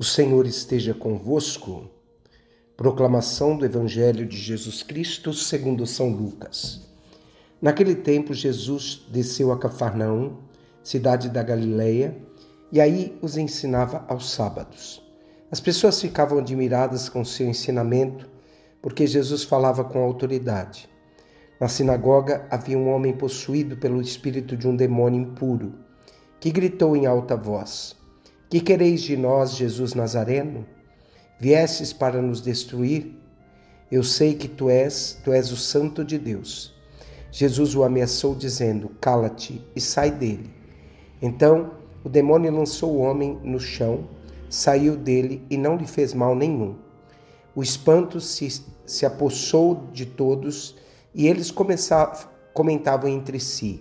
O Senhor esteja convosco. Proclamação do Evangelho de Jesus Cristo segundo São Lucas. Naquele tempo Jesus desceu a Cafarnaum, cidade da Galileia, e aí os ensinava aos sábados. As pessoas ficavam admiradas com seu ensinamento, porque Jesus falava com autoridade. Na sinagoga havia um homem possuído pelo espírito de um demônio impuro, que gritou em alta voz: que quereis de nós, Jesus Nazareno? Viestes para nos destruir? Eu sei que tu és, tu és o santo de Deus. Jesus o ameaçou dizendo: Cala-te e sai dele. Então o demônio lançou o homem no chão, saiu dele e não lhe fez mal nenhum. O espanto se, se apossou de todos e eles comentavam entre si: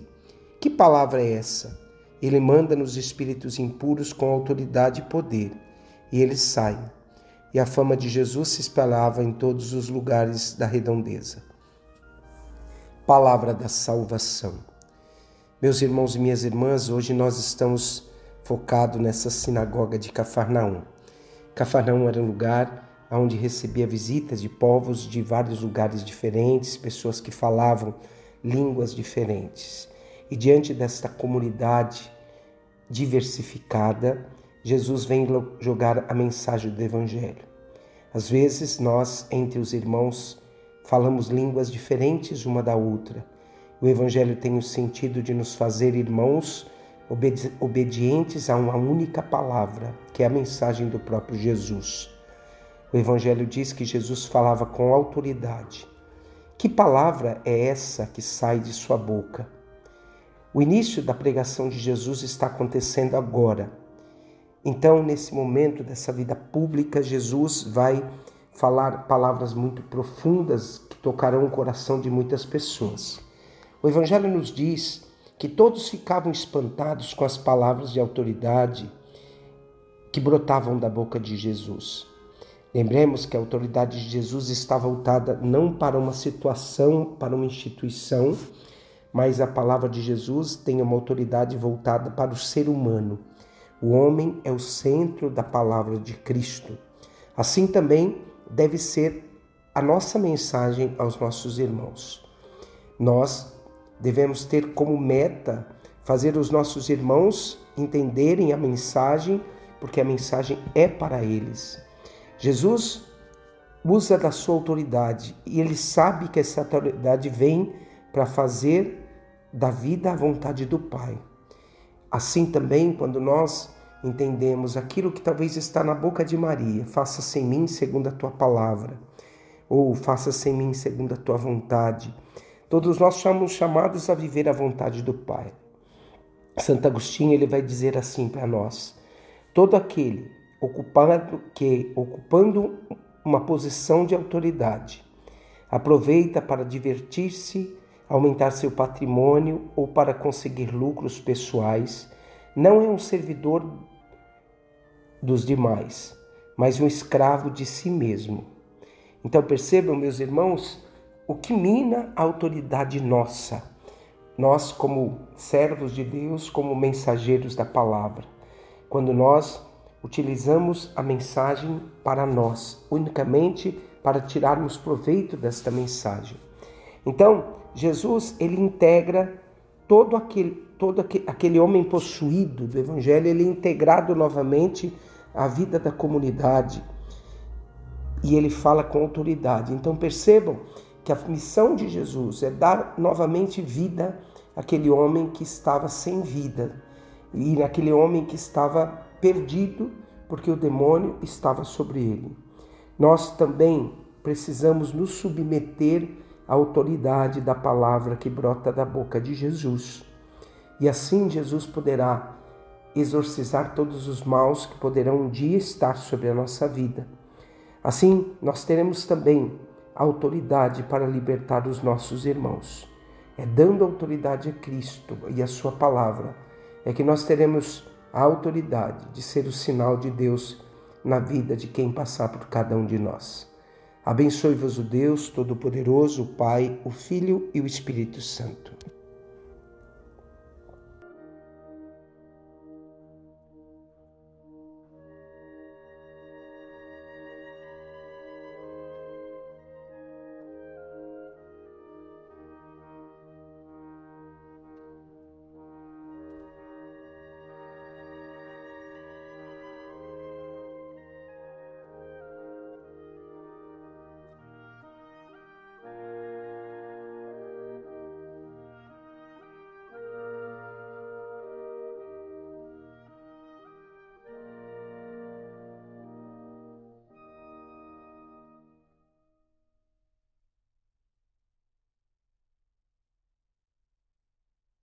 Que palavra é essa? Ele manda nos espíritos impuros com autoridade e poder, e eles saem. E a fama de Jesus se espalhava em todos os lugares da redondeza. Palavra da salvação. Meus irmãos e minhas irmãs, hoje nós estamos focados nessa sinagoga de Cafarnaum. Cafarnaum era um lugar onde recebia visitas de povos de vários lugares diferentes, pessoas que falavam línguas diferentes. E diante desta comunidade diversificada, Jesus vem jogar a mensagem do Evangelho. Às vezes, nós, entre os irmãos, falamos línguas diferentes uma da outra. O Evangelho tem o sentido de nos fazer irmãos obedi obedientes a uma única palavra, que é a mensagem do próprio Jesus. O Evangelho diz que Jesus falava com autoridade. Que palavra é essa que sai de sua boca? O início da pregação de Jesus está acontecendo agora. Então, nesse momento dessa vida pública, Jesus vai falar palavras muito profundas que tocarão o coração de muitas pessoas. O Evangelho nos diz que todos ficavam espantados com as palavras de autoridade que brotavam da boca de Jesus. Lembremos que a autoridade de Jesus está voltada não para uma situação, para uma instituição, mas a palavra de Jesus tem uma autoridade voltada para o ser humano. O homem é o centro da palavra de Cristo. Assim também deve ser a nossa mensagem aos nossos irmãos. Nós devemos ter como meta fazer os nossos irmãos entenderem a mensagem, porque a mensagem é para eles. Jesus usa da sua autoridade e ele sabe que essa autoridade vem para fazer da vida a vontade do Pai. Assim também, quando nós entendemos aquilo que talvez está na boca de Maria, faça-se em mim segundo a tua palavra, ou faça-se em mim segundo a tua vontade. Todos nós somos chamados a viver a vontade do Pai. Santo Agostinho ele vai dizer assim para nós: todo aquele ocupado que ocupando uma posição de autoridade aproveita para divertir-se aumentar seu patrimônio ou para conseguir lucros pessoais, não é um servidor dos demais, mas um escravo de si mesmo. Então percebam, meus irmãos, o que mina a autoridade nossa. Nós, como servos de Deus, como mensageiros da palavra, quando nós utilizamos a mensagem para nós, unicamente para tirarmos proveito desta mensagem. Então, Jesus ele integra todo aquele, todo aquele homem possuído do Evangelho, ele é integrado novamente à vida da comunidade e ele fala com autoridade. Então percebam que a missão de Jesus é dar novamente vida àquele homem que estava sem vida e naquele homem que estava perdido porque o demônio estava sobre ele. Nós também precisamos nos submeter a autoridade da palavra que brota da boca de Jesus. E assim Jesus poderá exorcizar todos os maus que poderão um dia estar sobre a nossa vida. Assim, nós teremos também autoridade para libertar os nossos irmãos. É dando autoridade a Cristo e a Sua palavra é que nós teremos a autoridade de ser o sinal de Deus na vida de quem passar por cada um de nós. Abençoe-vos o Deus Todo-Poderoso, o Pai, o Filho e o Espírito Santo.